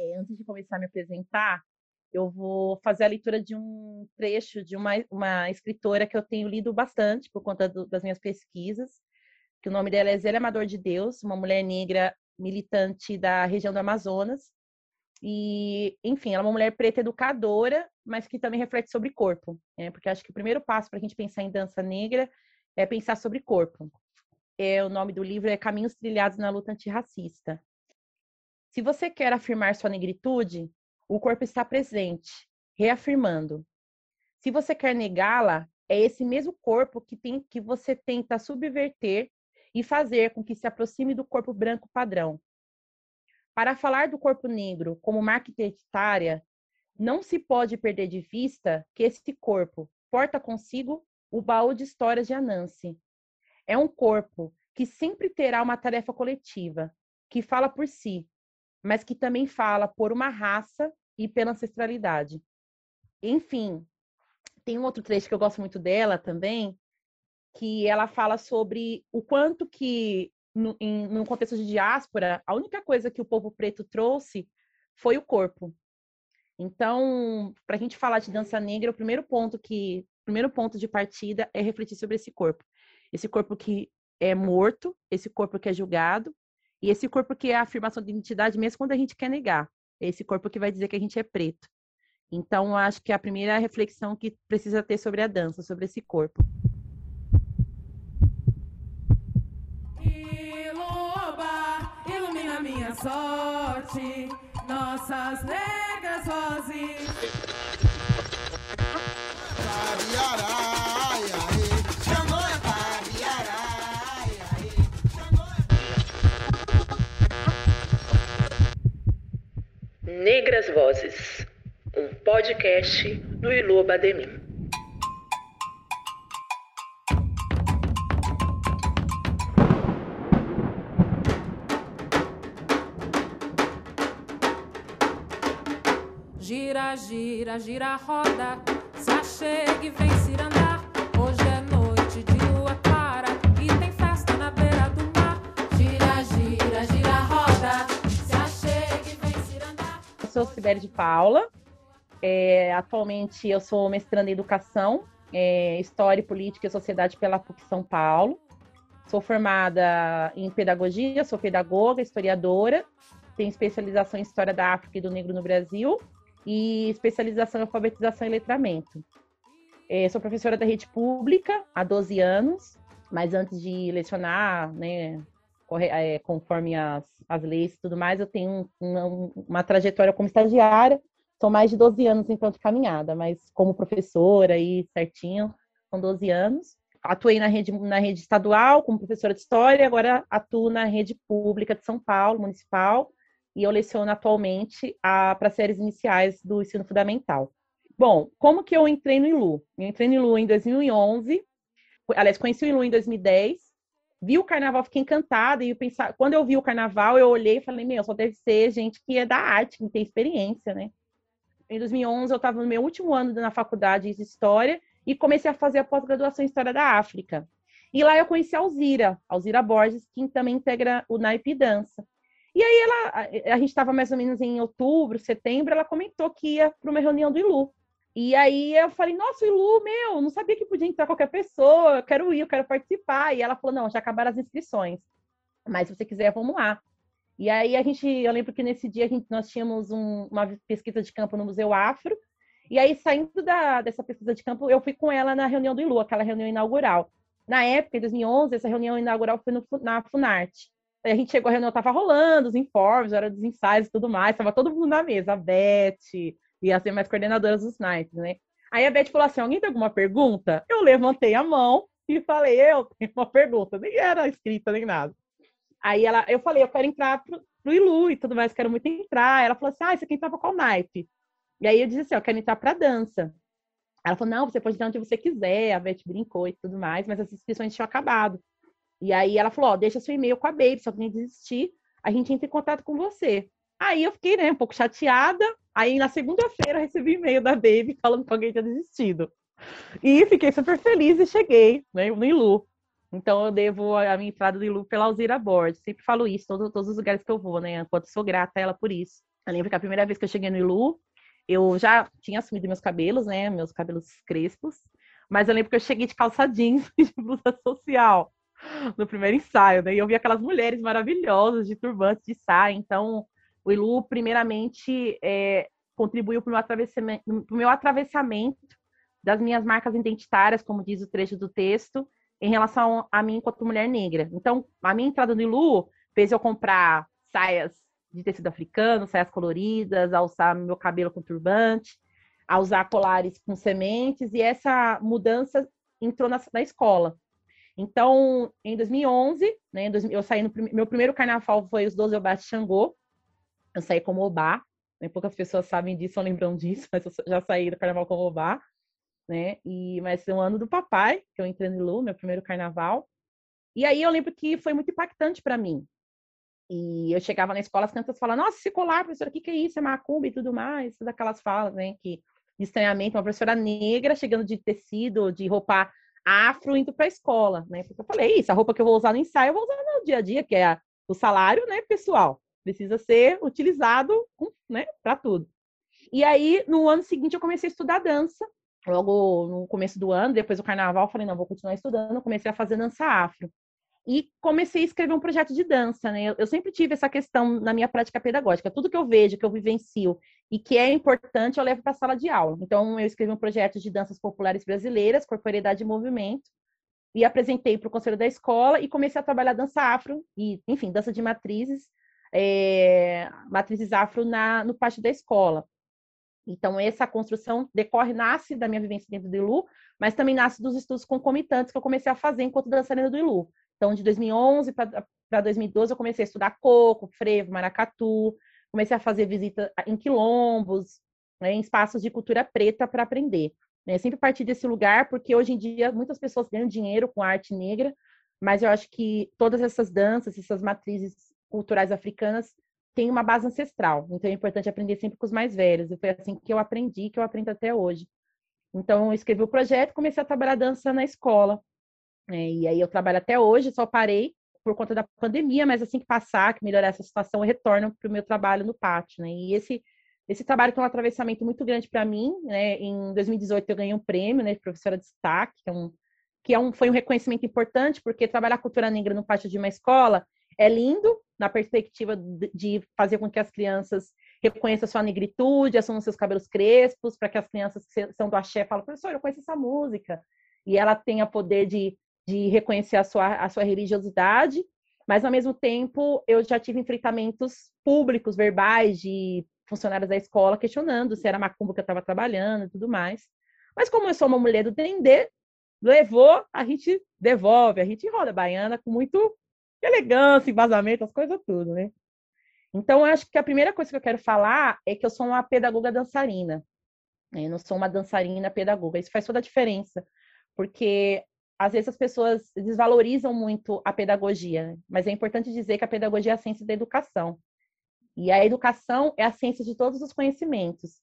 É, antes de começar a me apresentar, eu vou fazer a leitura de um trecho de uma, uma escritora que eu tenho lido bastante por conta do, das minhas pesquisas, que o nome dela é Zélia Amador de Deus, uma mulher negra militante da região do Amazonas. E, enfim, ela é uma mulher preta educadora, mas que também reflete sobre corpo, né? porque acho que o primeiro passo para a gente pensar em dança negra é pensar sobre corpo. É, o nome do livro é Caminhos Trilhados na Luta Antirracista. Se você quer afirmar sua negritude, o corpo está presente, reafirmando. Se você quer negá-la, é esse mesmo corpo que, tem, que você tenta subverter e fazer com que se aproxime do corpo branco padrão. Para falar do corpo negro como marca identitária, não se pode perder de vista que esse corpo porta consigo o baú de histórias de Anansi. É um corpo que sempre terá uma tarefa coletiva, que fala por si, mas que também fala por uma raça e pela ancestralidade. Enfim, tem um outro trecho que eu gosto muito dela também, que ela fala sobre o quanto que, no, em, no contexto de diáspora, a única coisa que o povo preto trouxe foi o corpo. Então, para a gente falar de dança negra, o primeiro ponto que, primeiro ponto de partida é refletir sobre esse corpo. Esse corpo que é morto, esse corpo que é julgado, e esse corpo que é a afirmação de identidade mesmo quando a gente quer negar. É esse corpo que vai dizer que a gente é preto. Então, acho que é a primeira reflexão que precisa ter sobre a dança, sobre esse corpo. Iloba, ilumina minha sorte, nossas negras vozes. Negras Vozes, um podcast do Ilu Bademim. Gira, gira, gira a roda, se achega e vem cirandar. Sou Sibeli de Paula. É, atualmente eu sou mestranda em Educação, é, História, Política e Sociedade pela PUC São Paulo. Sou formada em Pedagogia, sou pedagoga, historiadora, tenho especialização em História da África e do Negro no Brasil e especialização em Alfabetização e Letramento. É, sou professora da rede pública há 12 anos, mas antes de lecionar, né, é, conforme as, as leis e tudo mais, eu tenho uma, uma trajetória como estagiária, são mais de 12 anos enquanto caminhada, mas como professora aí certinho, são 12 anos. Atuei na rede, na rede estadual como professora de história, agora atuo na rede pública de São Paulo, municipal, e eu leciono atualmente para séries iniciais do ensino fundamental. Bom, como que eu entrei no ILU? Eu entrei no ILU em 2011, aliás, conheci o ILU em 2010, vi o carnaval, fiquei encantada, e eu pensava, quando eu vi o carnaval, eu olhei e falei, meu, só deve ser gente que é da arte, que tem experiência, né? Em 2011, eu estava no meu último ano na faculdade de História e comecei a fazer a pós-graduação em História da África. E lá eu conheci a Alzira, Alzira Borges, que também integra o Naipe Dança. E aí ela, a, gente estava mais ou menos em outubro, setembro, ela comentou que ia para uma reunião do ILU. E aí eu falei, nossa, ILU, meu, não sabia que podia entrar qualquer pessoa, eu quero ir, eu quero participar. E ela falou, não, já acabaram as inscrições. Mas se você quiser, vamos lá. E aí a gente, eu lembro que nesse dia a gente, nós tínhamos um, uma pesquisa de campo no Museu Afro, e aí saindo da, dessa pesquisa de campo, eu fui com ela na reunião do ILU, aquela reunião inaugural. Na época, em 2011, essa reunião inaugural foi no, na Funarte. Aí a gente chegou, a reunião estava rolando, os informes, hora dos ensaios e tudo mais, estava todo mundo na mesa, a Beth e as demais coordenadoras dos naipes, né? Aí a Beth falou assim: alguém tem alguma pergunta? Eu levantei a mão e falei, eu tenho uma pergunta, nem era escrita nem nada. Aí ela, eu falei, eu quero entrar pro, pro Ilu e tudo mais, quero muito entrar. Ela falou assim: ah, você quer entrar para qual naipe? E aí eu disse assim: eu quero entrar para dança. Ela falou: não, você pode entrar onde você quiser. A Beth brincou e tudo mais, mas as inscrições tinham acabado. E aí ela falou: ó, deixa seu e-mail com a Baby, se alguém desistir, a gente entra em contato com você. Aí eu fiquei, né, um pouco chateada. Aí na segunda-feira recebi e-mail da Baby falando que alguém tinha desistido. E fiquei super feliz e cheguei né, no Ilu. Então eu devo a minha entrada do Ilu pela Alzira Borges. Sempre falo isso, todos, todos os lugares que eu vou, né? Enquanto sou grata a ela por isso. Eu lembro que a primeira vez que eu cheguei no Ilu, eu já tinha assumido meus cabelos, né? Meus cabelos crespos. Mas eu lembro que eu cheguei de calça jeans e de blusa social no primeiro ensaio, né? E eu vi aquelas mulheres maravilhosas de turbante, de saia. Então, o Ilu, primeiramente, é, contribuiu para o meu atravessamento, das minhas marcas identitárias, como diz o trecho do texto, em relação a mim enquanto mulher negra. Então, a minha entrada no Ilu fez eu comprar saias de tecido africano, saias coloridas, a usar meu cabelo com turbante, a usar colares com sementes, e essa mudança entrou na, na escola. Então, em 2011, né, eu saí no meu primeiro carnaval foi os 12 Obás de Xangô. Eu saí como Obá, né, poucas pessoas sabem disso ou lembram disso, mas eu já saí do carnaval como Obá, né? E mas é um ano do papai, que eu entrei no Lu, meu primeiro carnaval. E aí eu lembro que foi muito impactante para mim, e eu chegava na escola, as crianças falavam, nossa, esse colar, professora, o que, que é isso? É macumba e tudo mais, todas aquelas falas, né? Que, estranhamento, uma professora negra chegando de tecido, de roupa afro, indo para a escola, né? Porque eu falei, isso, a roupa que eu vou usar no ensaio, eu vou usar no dia a dia, que é o salário, né, pessoal. Precisa ser utilizado, né, para tudo. E aí, no ano seguinte, eu comecei a estudar dança. Logo no começo do ano, depois do carnaval, falei, não, vou continuar estudando. Comecei a fazer dança afro e comecei a escrever um projeto de dança, né? Eu sempre tive essa questão na minha prática pedagógica. Tudo que eu vejo, que eu vivencio e que é importante, eu levo para a sala de aula. Então, eu escrevi um projeto de danças populares brasileiras, corporeidade e movimento, e apresentei para o conselho da escola e comecei a trabalhar dança afro e, enfim, dança de matrizes, é, matrizes afro na, no pátio da escola. Então, essa construção decorre, nasce da minha vivência dentro do ILU, mas também nasce dos estudos concomitantes que eu comecei a fazer enquanto dançarina do ILU. Então, de 2011 para 2012, eu comecei a estudar coco, frevo, maracatu, comecei a fazer visita em quilombos, né, em espaços de cultura preta para aprender. Né? Sempre parti desse lugar, porque hoje em dia muitas pessoas ganham dinheiro com arte negra, mas eu acho que todas essas danças, essas matrizes culturais africanas têm uma base ancestral. Então é importante aprender sempre com os mais velhos. E foi assim que eu aprendi, que eu aprendo até hoje. Então eu escrevi o projeto, comecei a trabalhar dança na escola. É, e aí eu trabalho até hoje, só parei por conta da pandemia, mas assim que passar, que melhorar essa situação, eu retorno para o meu trabalho no pátio, né? E esse esse trabalho tem um atravessamento muito grande para mim, né? Em 2018 eu ganhei um prêmio, né, de professora de destaque, que é um que é um, foi um reconhecimento importante, porque trabalhar cultura negra no pátio de uma escola é lindo, na perspectiva de fazer com que as crianças reconheçam sua negritude, assumam seus cabelos crespos, para que as crianças que são do axé falem, professor, eu conheço essa música. E ela tenha poder de de reconhecer a sua, a sua religiosidade, mas ao mesmo tempo eu já tive enfrentamentos públicos, verbais, de funcionários da escola questionando se era macumba que eu estava trabalhando e tudo mais. Mas como eu sou uma mulher do Dendê, levou, a gente devolve, a gente roda baiana com muito elegância, embasamento, as coisas tudo, né? Então, eu acho que a primeira coisa que eu quero falar é que eu sou uma pedagoga dançarina. Né? Eu não sou uma dançarina pedagoga. Isso faz toda a diferença, porque às vezes as pessoas desvalorizam muito a pedagogia, né? mas é importante dizer que a pedagogia é a ciência da educação. E a educação é a ciência de todos os conhecimentos.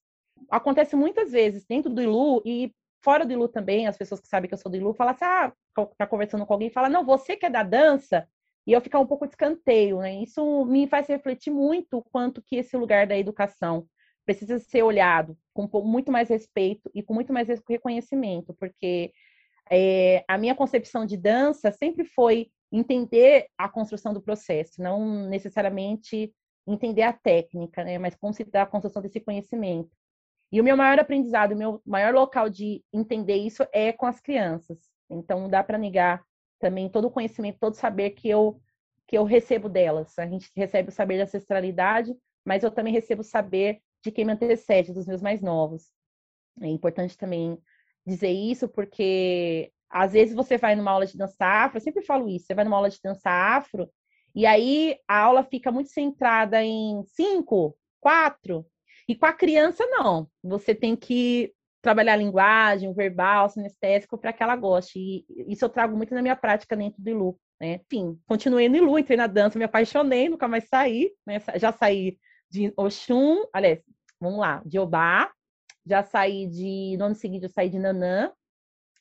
Acontece muitas vezes dentro do ILU e fora do ILU também, as pessoas que sabem que eu sou do ILU falam assim: ah, tá conversando com alguém e fala, não, você que é da dança, e eu ficar um pouco de escanteio, né? Isso me faz refletir muito quanto que esse lugar da educação precisa ser olhado com muito mais respeito e com muito mais reconhecimento, porque é, a minha concepção de dança sempre foi entender a construção do processo, não necessariamente entender a técnica, né, mas considerar a construção desse conhecimento. E o meu maior aprendizado, o meu maior local de entender isso é com as crianças. Então, não dá para negar também todo o conhecimento, todo o saber que eu que eu recebo delas. A gente recebe o saber da ancestralidade, mas eu também recebo o saber de quem me antecede, dos meus mais novos. É importante também dizer isso, porque às vezes você vai numa aula de dança afro, eu sempre falo isso, você vai numa aula de dança afro, e aí a aula fica muito centrada em cinco, quatro, e com a criança não. Você tem que trabalhar a linguagem, o verbal, o sinestésico para que ela goste. E isso eu trago muito na minha prática dentro do ILU. Né? Enfim, continuei no ILU, entrei na dança, me apaixonei, nunca mais saí. Né? Já saí de Oxum, aliás, vamos lá, de Obá, já saí de. No ano seguinte, eu saí de Nanã.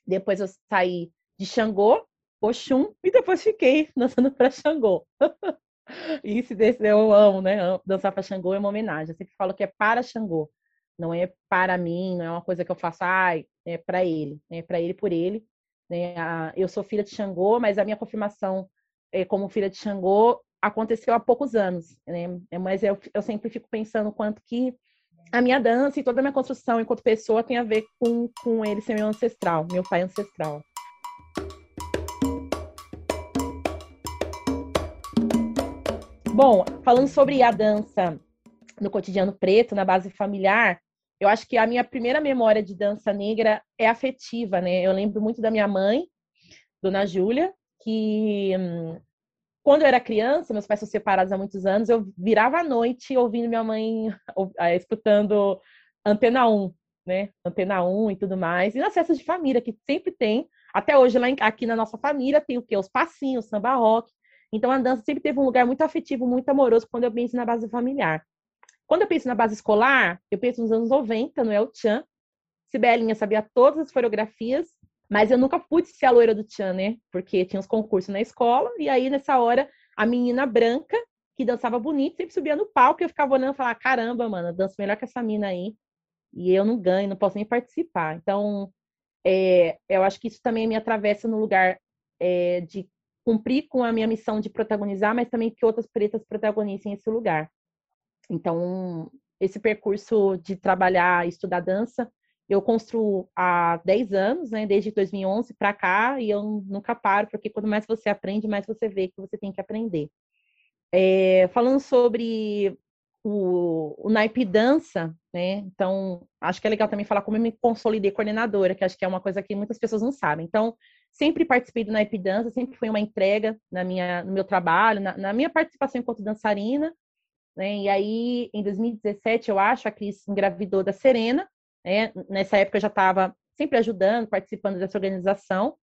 Depois eu saí de Xangô, Oxum, e depois fiquei dançando para Xangô. Se desse, eu amo, né? Dançar para Xangô é uma homenagem. Eu sempre falo que é para Xangô, não é para mim, não é uma coisa que eu faço, ai, é para ele, é para ele por ele. Né? Eu sou filha de Xangô, mas a minha confirmação é, como filha de Xangô aconteceu há poucos anos, né? É, mas eu, eu sempre fico pensando quanto que a minha dança e toda a minha construção enquanto pessoa tem a ver com, com ele ser meu ancestral, meu pai ancestral. Bom, falando sobre a dança no cotidiano preto, na base familiar, eu acho que a minha primeira memória de dança negra é afetiva, né? Eu lembro muito da minha mãe, Dona Júlia, que hum, quando eu era criança, meus pais são separados há muitos anos, eu virava à noite ouvindo minha mãe, eh, escutando Antena 1, né? Antena 1 e tudo mais. E nas festas de família, que sempre tem, até hoje lá aqui na nossa família tem o quê? Os passinhos, samba rock. Então a dança sempre teve um lugar muito afetivo, muito amoroso quando eu penso na base familiar. Quando eu penso na base escolar, eu penso nos anos 90, no El Chan. Sibelinha sabia todas as coreografias, mas eu nunca pude ser a loira do Chan, né? Porque tinha uns concursos na escola, e aí nessa hora a menina branca, que dançava bonito, sempre subia no palco e eu ficava olhando e falava: caramba, mano, eu danço melhor que essa mina aí, e eu não ganho, não posso nem participar. Então, é, eu acho que isso também me atravessa no lugar é, de cumprir com a minha missão de protagonizar, mas também que outras pretas protagonizem esse lugar. Então, esse percurso de trabalhar e estudar dança, eu construo há 10 anos, né, desde 2011 para cá, e eu nunca paro, porque quanto mais você aprende, mais você vê que você tem que aprender. É, falando sobre o, o naipe dança, né, então acho que é legal também falar como eu me consolidei coordenadora, que acho que é uma coisa que muitas pessoas não sabem. Então, sempre participei do naipe dança, sempre foi uma entrega na minha, no meu trabalho, na, na minha participação enquanto dançarina, né? E aí, em 2017, eu acho, a Cris engravidou da Serena. Né? Nessa época eu já estava sempre ajudando, participando dessa organização.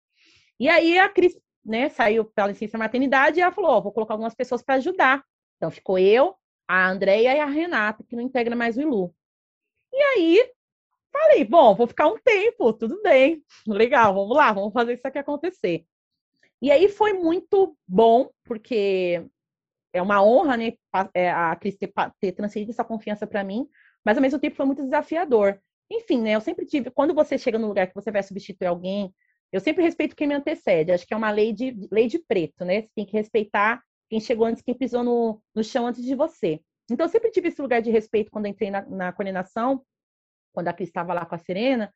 E aí a Cris né, saiu pela licença maternidade e ela falou: oh, vou colocar algumas pessoas para ajudar. Então ficou eu, a Andréia e a Renata, que não integra mais o ILU. E aí falei: bom, vou ficar um tempo, tudo bem, legal, vamos lá, vamos fazer isso aqui acontecer. E aí foi muito bom, porque é uma honra, né, é, a Cris ter, ter transferido essa confiança para mim, mas ao mesmo tempo foi muito desafiador. Enfim, né, eu sempre tive, quando você chega no lugar que você vai substituir alguém, eu sempre respeito quem me antecede, acho que é uma lei de, lei de preto, né, você tem que respeitar quem chegou antes, quem pisou no, no chão antes de você. Então, eu sempre tive esse lugar de respeito quando entrei na, na coordenação, quando a Cris estava lá com a Serena,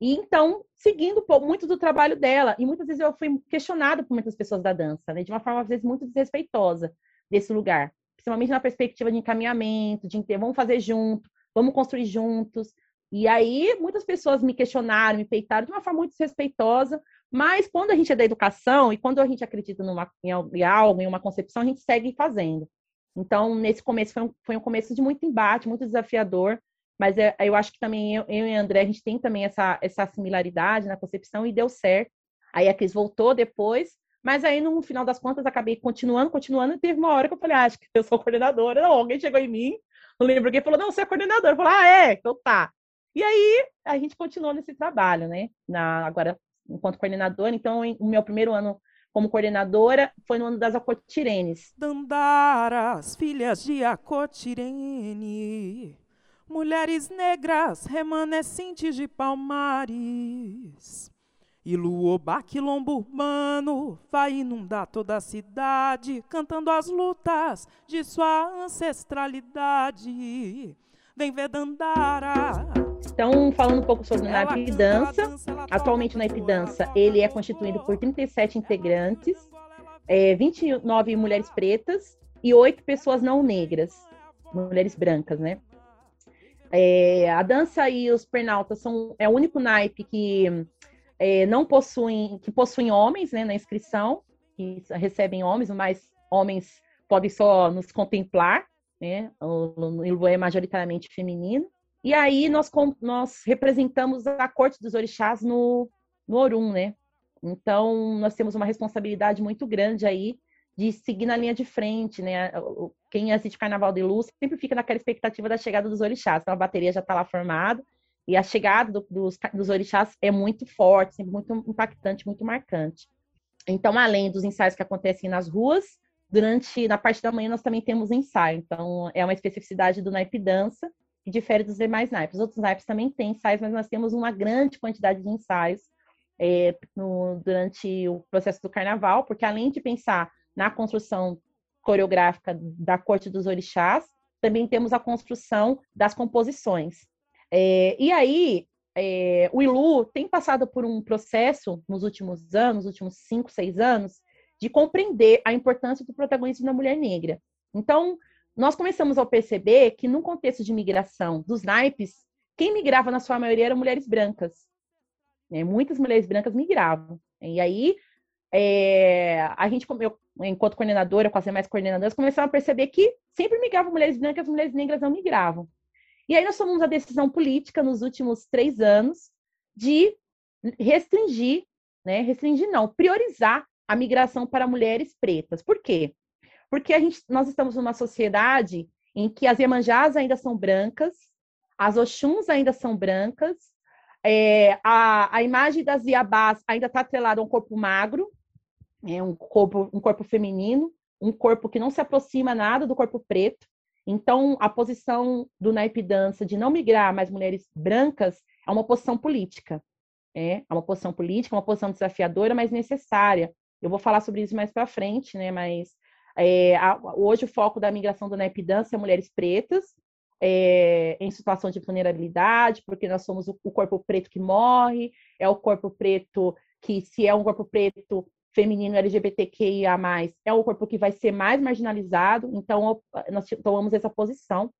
e então, seguindo muito do trabalho dela, e muitas vezes eu fui questionada por muitas pessoas da dança, né, de uma forma, às vezes, muito desrespeitosa desse lugar, principalmente na perspectiva de encaminhamento, de vamos fazer junto, vamos construir juntos. E aí muitas pessoas me questionaram, me peitaram de uma forma muito desrespeitosa, mas quando a gente é da educação e quando a gente acredita numa, em algo, em uma concepção, a gente segue fazendo. Então, nesse começo foi um, foi um começo de muito embate, muito desafiador, mas é, eu acho que também eu, eu e André, a gente tem também essa, essa similaridade na concepção e deu certo. Aí a Cris voltou depois, mas aí, no final das contas, acabei continuando, continuando, e teve uma hora que eu falei, ah, acho que eu sou coordenadora. Não, alguém chegou em mim, não lembro quem falou, não, você é coordenadora. Eu falei, ah, é? Então tá. E aí, a gente continuou nesse trabalho, né? Na, agora, enquanto coordenadora. Então, em, o meu primeiro ano como coordenadora foi no ano das Acotirenes. Dandaras, filhas de Acotirene, mulheres negras, remanescentes de Palmares. E Luoba, quilombo urbano, vai inundar toda a cidade, cantando as lutas de sua ancestralidade. Vem ver Dandara. Então, falando um pouco sobre o Naipe Dança, atualmente o Naipe Dança, ele é constituído por 37 integrantes, é, 29 mulheres pretas e 8 pessoas não negras, mulheres brancas, né? É, a dança e os pernaltas são é o único naipe que é, não possuem, que possuem homens né, na inscrição, que recebem homens, mas homens podem só nos contemplar, né? O Ilu é majoritariamente feminino. E aí nós, nós representamos a corte dos orixás no, no Orum, né? Então nós temos uma responsabilidade muito grande aí de seguir na linha de frente, né? Quem assiste Carnaval de Luz sempre fica naquela expectativa da chegada dos orixás. Então a bateria já está lá formada e a chegada do, dos, dos orixás é muito forte, muito impactante, muito marcante. Então, além dos ensaios que acontecem nas ruas, durante, na parte da manhã, nós também temos ensaio. Então, é uma especificidade do naipe dança, que difere dos demais naipes. Os outros naipes também têm ensaios, mas nós temos uma grande quantidade de ensaios é, no, durante o processo do carnaval, porque além de pensar na construção coreográfica da corte dos orixás, também temos a construção das composições. É, e aí, é, o Ilu tem passado por um processo nos últimos anos, últimos cinco, seis anos, de compreender a importância do protagonismo da mulher negra. Então, nós começamos a perceber que, no contexto de migração dos naipes, quem migrava na sua maioria eram mulheres brancas. Né? Muitas mulheres brancas migravam. E aí, é, a gente, eu, enquanto coordenadora, com as demais coordenadoras, começamos a perceber que sempre migravam mulheres brancas, mulheres negras não migravam. E aí nós tomamos a decisão política nos últimos três anos de restringir, né, restringir não, priorizar a migração para mulheres pretas. Por quê? Porque a gente, nós estamos numa sociedade em que as Iemanjás ainda são brancas, as Oxuns ainda são brancas, é, a, a imagem das Iabás ainda está atrelada a um corpo magro, é um corpo, um corpo feminino, um corpo que não se aproxima nada do corpo preto. Então, a posição do naipe dança de não migrar mais mulheres brancas é uma posição política. É, é uma posição política, uma posição desafiadora, mas necessária. Eu vou falar sobre isso mais para frente, né? Mas é, a, hoje o foco da migração do naipe dança é mulheres pretas, é, em situação de vulnerabilidade, porque nós somos o, o corpo preto que morre, é o corpo preto que, se é um corpo preto, feminino LGBTQIA+, é o corpo que vai ser mais marginalizado, então nós tomamos essa posição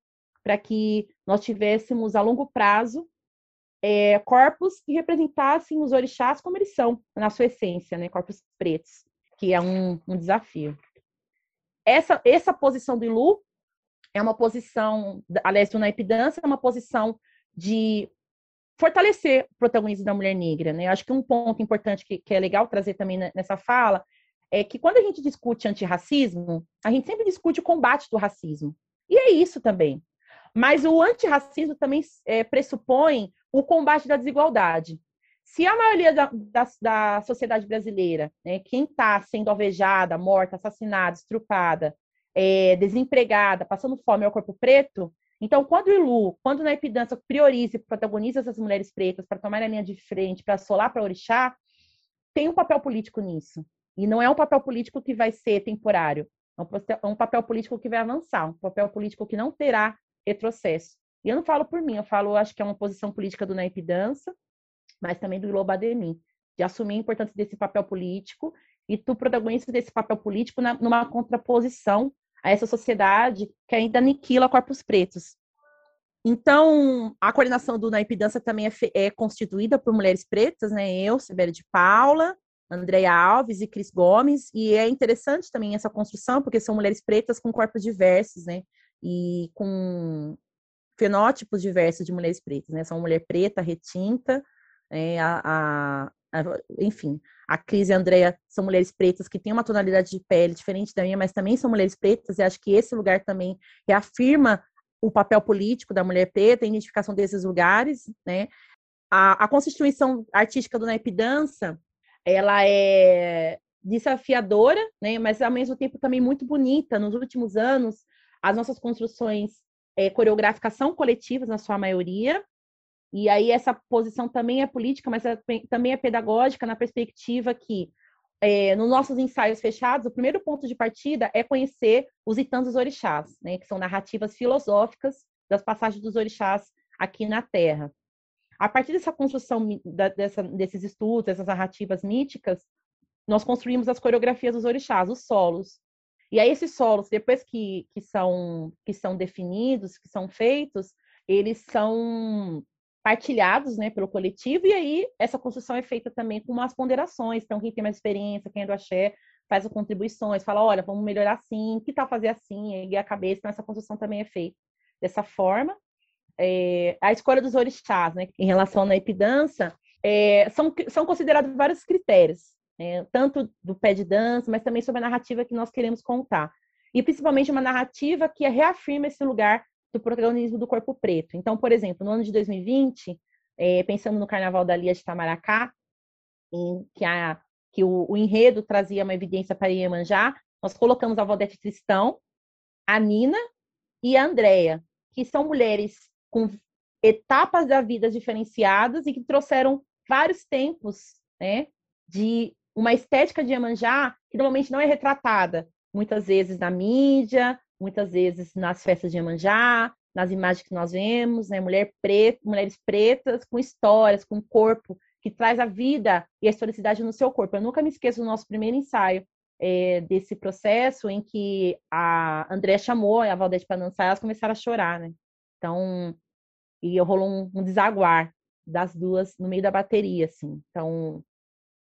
para que nós tivéssemos a longo prazo é, corpos que representassem os orixás como eles são, na sua essência, né? corpos pretos, que é um, um desafio. Essa, essa posição do Ilu é uma posição, aliás, do Naipe Dança é uma posição de fortalecer o protagonismo da mulher negra. Né? Eu acho que um ponto importante que, que é legal trazer também nessa fala é que quando a gente discute antirracismo, a gente sempre discute o combate do racismo. E é isso também. Mas o antirracismo também é, pressupõe o combate da desigualdade. Se a maioria da, da, da sociedade brasileira, né, quem está sendo alvejada, morta, assassinada, estrupada, é, desempregada, passando fome é o corpo preto, então, quando o Ilu, quando na Epidança prioriza e protagoniza essas mulheres pretas para tomar a linha de frente, para solar para orixá, tem um papel político nisso. E não é um papel político que vai ser temporário. É um papel político que vai avançar, um papel político que não terá retrocesso. E eu não falo por mim, eu falo, acho que é uma posição política do Naip Dança, mas também do Iloba Ademir, de assumir a importância desse papel político e tu protagonista desse papel político na, numa contraposição a essa sociedade que ainda aniquila corpos pretos. Então, a coordenação do Naipe Dança também é, é, constituída por mulheres pretas, né? Eu, Sibeli de Paula, Andréia Alves e Cris Gomes, e é interessante também essa construção, porque são mulheres pretas com corpos diversos, né? E com fenótipos diversos de mulheres pretas, né? São mulher preta, retinta, é, a, a, enfim, a Cris e a Andrea são mulheres pretas que têm uma tonalidade de pele diferente da minha, mas também são mulheres pretas, e acho que esse lugar também reafirma o papel político da mulher preta, a identificação desses lugares, né? A, a constituição artística do naipe dança, ela é desafiadora, né? Mas ao mesmo tempo também muito bonita. Nos últimos anos, as nossas construções é, coreográficas são coletivas na sua maioria, e aí essa posição também é política, mas é, também é pedagógica na perspectiva que é, nos nossos ensaios fechados, o primeiro ponto de partida é conhecer os itãs dos orixás, né, que são narrativas filosóficas das passagens dos orixás aqui na Terra. A partir dessa construção da, dessa, desses estudos, dessas narrativas míticas, nós construímos as coreografias dos orixás, os solos. E aí esses solos, depois que, que, são, que são definidos, que são feitos, eles são partilhados né, pelo coletivo, e aí essa construção é feita também com umas ponderações. Então, quem tem mais experiência, quem é do axé, faz as contribuições, fala, olha, vamos melhorar assim, que tal fazer assim, e a cabeça. Então, essa construção também é feita dessa forma. É, a escolha dos orixás, né, em relação à epidança, é, são, são considerados vários critérios, né, tanto do pé de dança, mas também sobre a narrativa que nós queremos contar. E principalmente uma narrativa que reafirma esse lugar do protagonismo do corpo preto. Então, por exemplo, no ano de 2020, é, pensando no Carnaval da Lia de Tamaracá, em que, a, que o, o, enredo trazia uma evidência para Iemanjá, nós colocamos a Valdete Tristão, a Nina e a Andrea, que são mulheres com etapas da vida diferenciadas e que trouxeram vários tempos, né, de uma estética de Iemanjá que normalmente não é retratada, muitas vezes na mídia, muitas vezes nas festas de Iemanjá, nas imagens que nós vemos, né, mulher preta, mulheres pretas com histórias, com corpo que traz a vida e a historicidade no seu corpo. Eu nunca me esqueço do nosso primeiro ensaio é, desse processo em que a André chamou a Valdete para dançar, elas começaram a chorar, né? Então, e rolou um, um desaguar das duas no meio da bateria, assim. Então,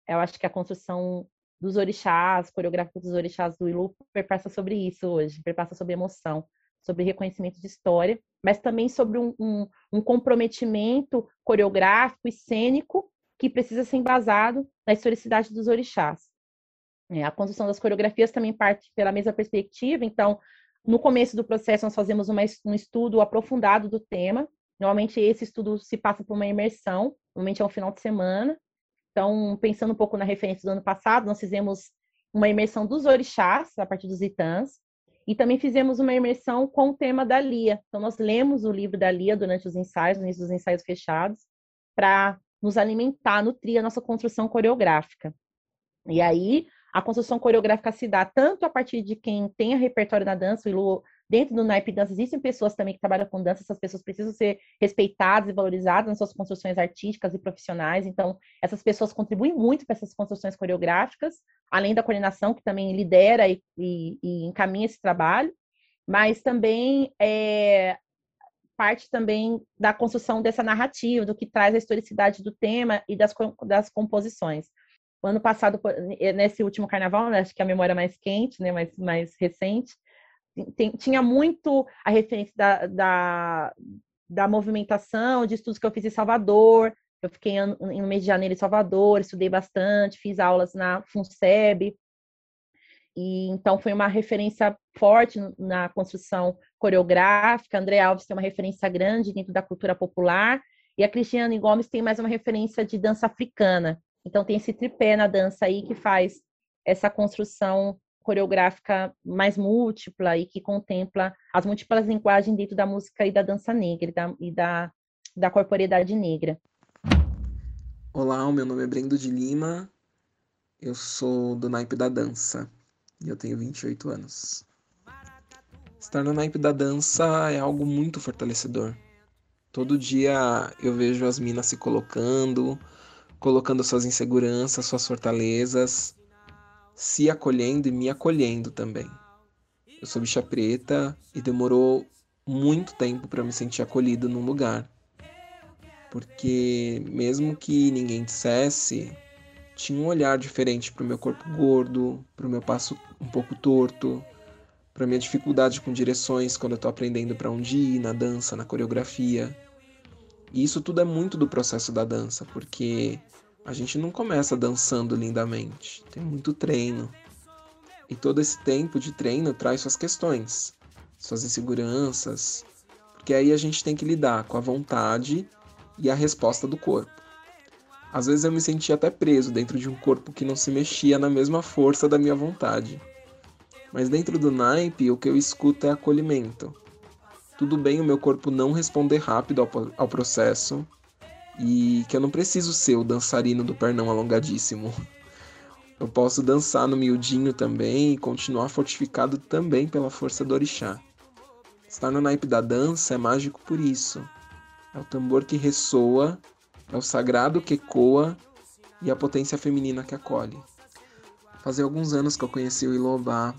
eu acho que a construção dos orixás, coreográfica dos orixás do Ilu, perpassa sobre isso hoje, perpassa sobre emoção, sobre reconhecimento de história, mas também sobre um, um, um comprometimento coreográfico e cênico que precisa ser embasado na historicidade dos orixás. É, a construção das coreografias também parte pela mesma perspectiva, então, no começo do processo, nós fazemos uma, um estudo aprofundado do tema. Normalmente, esse estudo se passa por uma imersão, normalmente é um final de semana. Então, pensando um pouco na referência do ano passado, nós fizemos uma imersão dos orixás, a partir dos itãs, e também fizemos uma imersão com o tema da Lia. Então, nós lemos o livro da Lia durante os ensaios, no início dos ensaios fechados, para nos alimentar, nutrir a nossa construção coreográfica. E aí, a construção coreográfica se dá tanto a partir de quem tem a repertório da dança, o dentro do naipe dança existem pessoas também que trabalham com dança, essas pessoas precisam ser respeitadas e valorizadas nas suas construções artísticas e profissionais, então essas pessoas contribuem muito para essas construções coreográficas, além da coordenação que também lidera e, e, e encaminha esse trabalho, mas também é, parte também da construção dessa narrativa, do que traz a historicidade do tema e das, das composições. O ano passado, nesse último carnaval, né, acho que a memória é mais quente, né, mais, mais recente, tem, tinha muito a referência da, da, da, movimentação, de estudos que eu fiz em Salvador. Eu fiquei no mês de janeiro em Salvador, estudei bastante, fiz aulas na FUNSEB. E então foi uma referência forte na construção coreográfica. André Alves tem uma referência grande dentro da cultura popular. E a Cristiane Gomes tem mais uma referência de dança africana. Então tem esse tripé na dança aí que faz essa construção coreográfica mais múltipla e que contempla as múltiplas linguagens dentro da música e da dança negra e da, e da, da corporeidade negra. Olá, o meu nome é Brendo de Lima, eu sou do naipe da dança e eu tenho 28 anos. Estar no naipe da dança é algo muito fortalecedor. Todo dia eu vejo as minas se colocando, colocando suas inseguranças, suas fortalezas, se acolhendo e me acolhendo também. Eu sou bicha preta e demorou muito tempo para me sentir acolhido num lugar. Porque mesmo que ninguém dissesse, tinha um olhar diferente para o meu corpo gordo, para o meu passo um pouco torto, para minha dificuldade com direções quando eu estou aprendendo para onde ir na dança, na coreografia. E isso tudo é muito do processo da dança, porque a gente não começa dançando lindamente, tem muito treino. E todo esse tempo de treino traz suas questões, suas inseguranças, porque aí a gente tem que lidar com a vontade e a resposta do corpo. Às vezes eu me sentia até preso dentro de um corpo que não se mexia na mesma força da minha vontade. Mas dentro do naipe, o que eu escuto é acolhimento. Tudo bem o meu corpo não responder rápido ao, ao processo, e que eu não preciso ser o dançarino do pernão alongadíssimo. Eu posso dançar no miudinho também e continuar fortificado também pela força do orixá. Estar no naipe da dança é mágico por isso. É o tambor que ressoa, é o sagrado que ecoa e a potência feminina que acolhe. Fazia alguns anos que eu conheci o Ilobá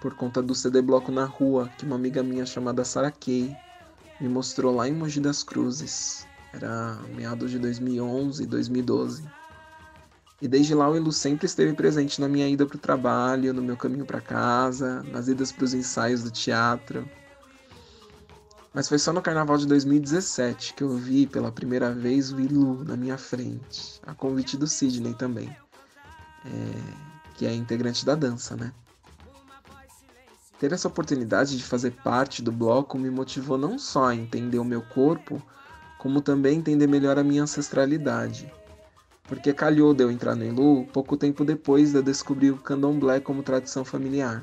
por conta do CD Bloco na Rua, que uma amiga minha chamada Sarah Kay me mostrou lá em Mogi das Cruzes. Era meados de 2011 e 2012. E desde lá o Ilu sempre esteve presente na minha ida para o trabalho, no meu caminho para casa, nas idas para os ensaios do teatro. Mas foi só no carnaval de 2017 que eu vi pela primeira vez o Ilu na minha frente, a convite do Sidney também, é, que é integrante da dança, né? Ter essa oportunidade de fazer parte do bloco me motivou não só a entender o meu corpo, como também entender melhor a minha ancestralidade. porque calhou de eu entrar no Ilu pouco tempo depois de eu descobrir o candomblé como tradição familiar.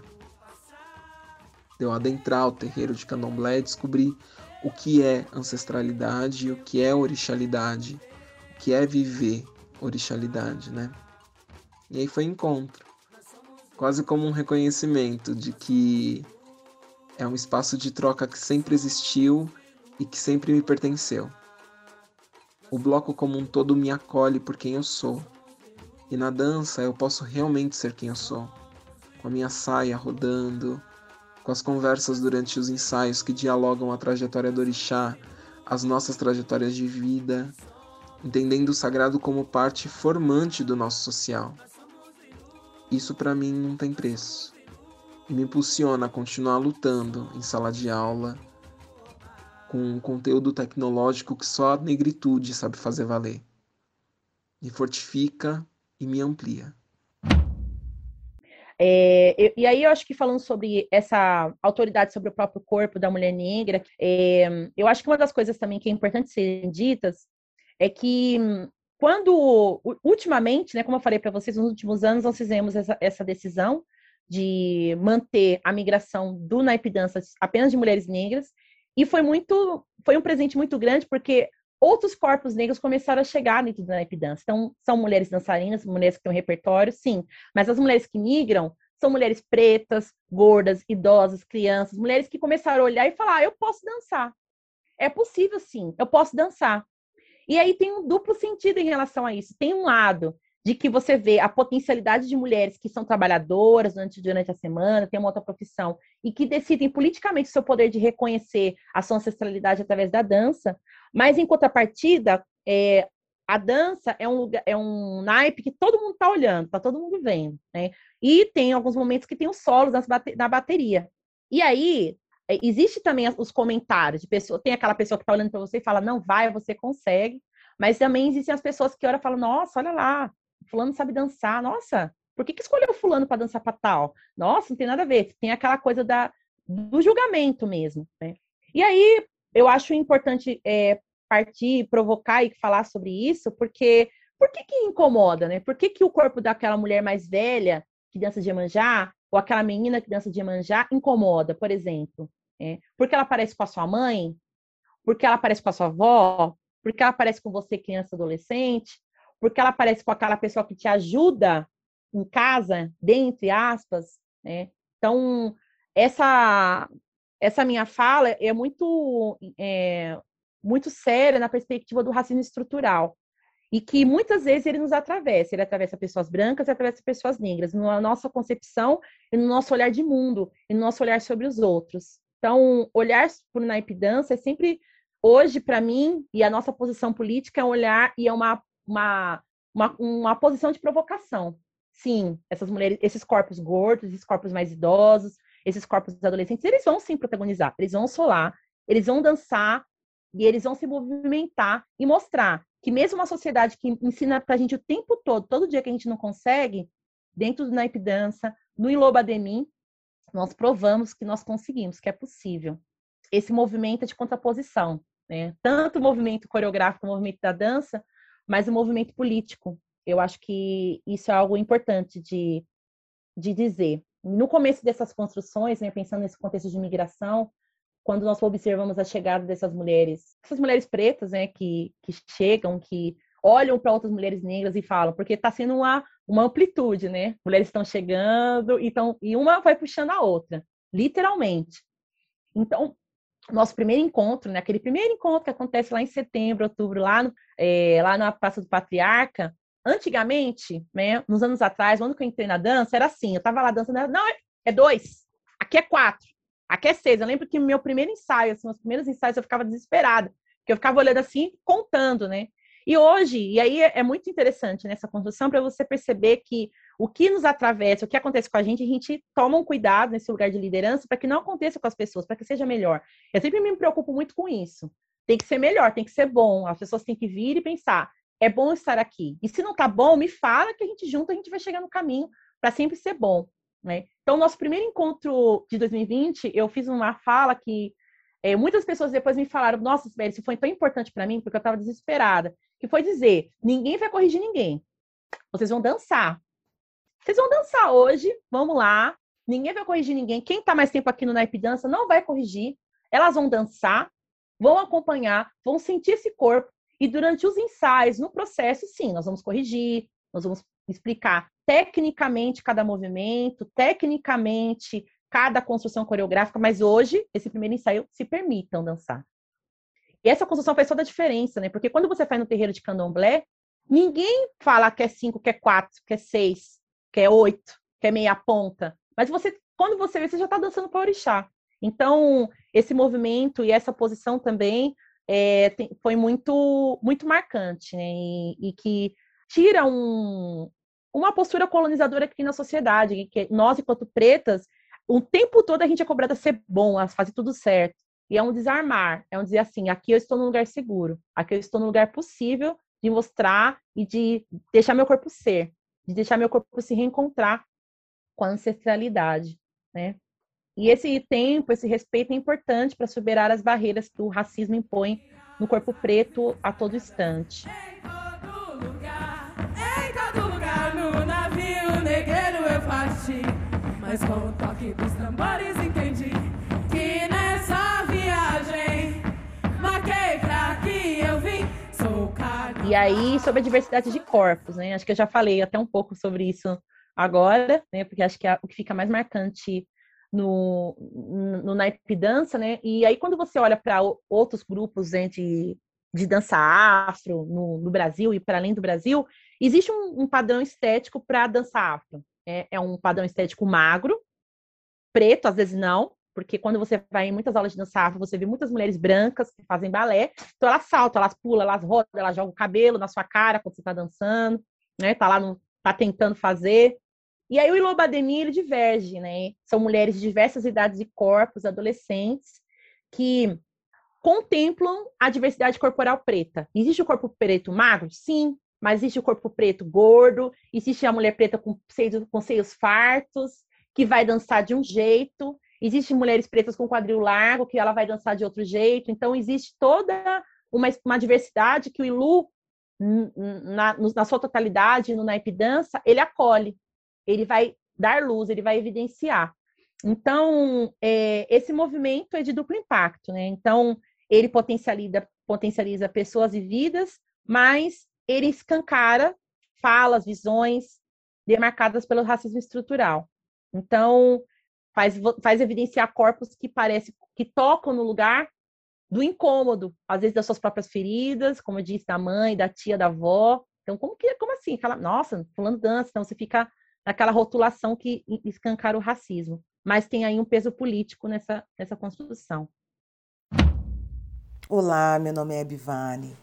De eu adentrar o terreiro de candomblé e descobrir o que é ancestralidade, o que é orixalidade, o que é viver orixalidade, né? E aí foi encontro, quase como um reconhecimento de que é um espaço de troca que sempre existiu e que sempre me pertenceu. O bloco como um todo me acolhe por quem eu sou. E na dança eu posso realmente ser quem eu sou. Com a minha saia rodando, com as conversas durante os ensaios que dialogam a trajetória do orixá, as nossas trajetórias de vida, entendendo o sagrado como parte formante do nosso social. Isso para mim não tem preço. E me impulsiona a continuar lutando em sala de aula, com um conteúdo tecnológico que só a negritude sabe fazer valer. Me fortifica e me amplia. É, e aí eu acho que falando sobre essa autoridade sobre o próprio corpo da mulher negra, é, eu acho que uma das coisas também que é importante serem ditas é que quando ultimamente, né, como eu falei para vocês, nos últimos anos nós fizemos essa, essa decisão de manter a migração do naipe dança apenas de mulheres negras e foi muito, foi um presente muito grande, porque outros corpos negros começaram a chegar dentro da naipe dança. Então, são mulheres dançarinas, mulheres que têm um repertório, sim. Mas as mulheres que migram são mulheres pretas, gordas, idosas, crianças, mulheres que começaram a olhar e falar: ah, eu posso dançar. É possível, sim, eu posso dançar. E aí tem um duplo sentido em relação a isso. Tem um lado de que você vê a potencialidade de mulheres que são trabalhadoras durante, durante a semana, têm uma outra profissão, e que decidem politicamente o seu poder de reconhecer a sua ancestralidade através da dança, mas em contrapartida, é, a dança é um lugar, é um naipe que todo mundo está olhando, está todo mundo vendo, né? E tem alguns momentos que tem os solos na bateria. E aí, é, existe também os comentários de pessoa, tem aquela pessoa que está olhando para você e fala, não vai, você consegue. Mas também existem as pessoas que olham e falam, nossa, olha lá, fulano sabe dançar, nossa, por que, que escolheu fulano para dançar para tal? Nossa, não tem nada a ver, tem aquela coisa da, do julgamento mesmo, né? E aí, eu acho importante é, partir, provocar e falar sobre isso, porque por que que incomoda, né? Por que que o corpo daquela mulher mais velha que dança de Iemanjá, ou aquela menina que dança de Iemanjá, incomoda, por exemplo? É, porque ela parece com a sua mãe? Porque ela parece com a sua avó? Porque ela parece com você, criança, adolescente? Porque ela parece com aquela pessoa que te ajuda em casa, dentre aspas, né? Então, essa essa minha fala é muito é, muito séria na perspectiva do racismo estrutural e que muitas vezes ele nos atravessa, ele atravessa pessoas brancas, atravessa pessoas negras, na nossa concepção e no nosso olhar de mundo, e no nosso olhar sobre os outros. Então, olhar para o naipe dança é sempre, hoje, para mim, e a nossa posição política é um olhar e é uma uma, uma, uma posição de provocação. Sim, essas mulheres, esses corpos gordos, esses corpos mais idosos, esses corpos adolescentes, eles vão sim protagonizar, eles vão solar, eles vão dançar e eles vão se movimentar e mostrar que mesmo uma sociedade que ensina pra gente o tempo todo, todo dia que a gente não consegue, dentro do naipe dança, no Ilobademim, nós provamos que nós conseguimos, que é possível. Esse movimento é de contraposição, né? Tanto o movimento coreográfico, o movimento da dança, mas o movimento político. Eu acho que isso é algo importante de, de dizer. No começo dessas construções, né, pensando nesse contexto de imigração, quando nós observamos a chegada dessas mulheres, essas mulheres pretas, né, que, que chegam, que olham para outras mulheres negras e falam, porque está sendo uma, uma amplitude, né? Mulheres estão chegando e, tão, e uma vai puxando a outra, literalmente. Então, nosso primeiro encontro, né? Aquele primeiro encontro que acontece lá em setembro, outubro, lá, no, é, lá na Praça do Patriarca. Antigamente, né, nos anos atrás, quando eu entrei na dança, era assim, eu tava lá dançando, não, é, dois, aqui é quatro, aqui é seis. Eu lembro que meu primeiro ensaio, assim, os primeiros ensaios, eu ficava desesperada, porque eu ficava olhando assim, contando, né? E hoje, e aí é, é muito interessante nessa construção para você perceber que o que nos atravessa, o que acontece com a gente, a gente toma um cuidado nesse lugar de liderança para que não aconteça com as pessoas, para que seja melhor. Eu sempre me preocupo muito com isso. Tem que ser melhor, tem que ser bom. As pessoas têm que vir e pensar: é bom estar aqui. E se não tá bom, me fala que a gente junto a gente vai chegar no caminho para sempre ser bom. Né? Então, nosso primeiro encontro de 2020, eu fiz uma fala que é, muitas pessoas depois me falaram, nossa, Sibeli, isso foi tão importante para mim, porque eu estava desesperada, que foi dizer, ninguém vai corrigir ninguém. Vocês vão dançar. Vocês vão dançar hoje, vamos lá. Ninguém vai corrigir ninguém. Quem está mais tempo aqui no Naipe Dança não vai corrigir. Elas vão dançar, vão acompanhar, vão sentir esse corpo. E durante os ensaios, no processo, sim, nós vamos corrigir, nós vamos explicar tecnicamente cada movimento, tecnicamente cada construção coreográfica, mas hoje, esse primeiro ensaio, se permitam dançar. E essa construção faz toda a diferença, né? Porque quando você faz no terreiro de candomblé, ninguém fala que é cinco, que é quatro, que é seis, que é oito, que é meia ponta. Mas você, quando você vê, você já está dançando para orixá. Então, esse movimento e essa posição também é, tem, foi muito, muito marcante, né? E, e que tira um, uma postura colonizadora aqui na sociedade, que nós, enquanto pretas, o tempo todo a gente é cobrada a ser bom, a fazer tudo certo. E é um desarmar, é um dizer assim, aqui eu estou num lugar seguro, aqui eu estou num lugar possível de mostrar e de deixar meu corpo ser, de deixar meu corpo se reencontrar com a ancestralidade, né? E esse tempo, esse respeito é importante para superar as barreiras que o racismo impõe no corpo preto a todo instante. Mas com o toque dos tambores E aí, sobre a diversidade de corpos, né? Acho que eu já falei até um pouco sobre isso agora, né? Porque acho que é o que fica mais marcante no, no naipe dança, né? E aí, quando você olha para outros grupos né, de, de dança afro no, no Brasil e para além do Brasil, existe um, um padrão estético para dança afro é, é um padrão estético magro, preto, às vezes não, porque quando você vai em muitas aulas de dança afro, você vê muitas mulheres brancas que fazem balé, então elas saltam, elas pulam, elas rodam, elas jogam o cabelo na sua cara quando você está dançando, né? Tá lá no, tá tentando fazer. E aí o Ilobademi ele diverge, né? São mulheres de diversas idades e corpos, adolescentes, que contemplam a diversidade corporal preta. Existe o corpo preto magro? Sim mas existe o corpo preto gordo, existe a mulher preta com seios, com seios fartos, que vai dançar de um jeito, existem mulheres pretas com quadril largo, que ela vai dançar de outro jeito, então existe toda uma, uma diversidade que o Ilu, na, na sua totalidade, no naipe dança, ele acolhe, ele vai dar luz, ele vai evidenciar. Então, é, esse movimento é de duplo impacto, né? Então, ele potencializa, potencializa pessoas e vidas, mas ele escancara falas, visões demarcadas pelo racismo estrutural. Então, faz, faz evidenciar corpos que parecem que tocam no lugar do incômodo, às vezes das suas próprias feridas, como eu disse, da mãe, da tia, da avó. Então, como que, como assim? Aquela, nossa, fulano dança, então você fica naquela rotulação que escancara o racismo. Mas tem aí um peso político nessa, nessa construção. Olá, meu nome é Bivane.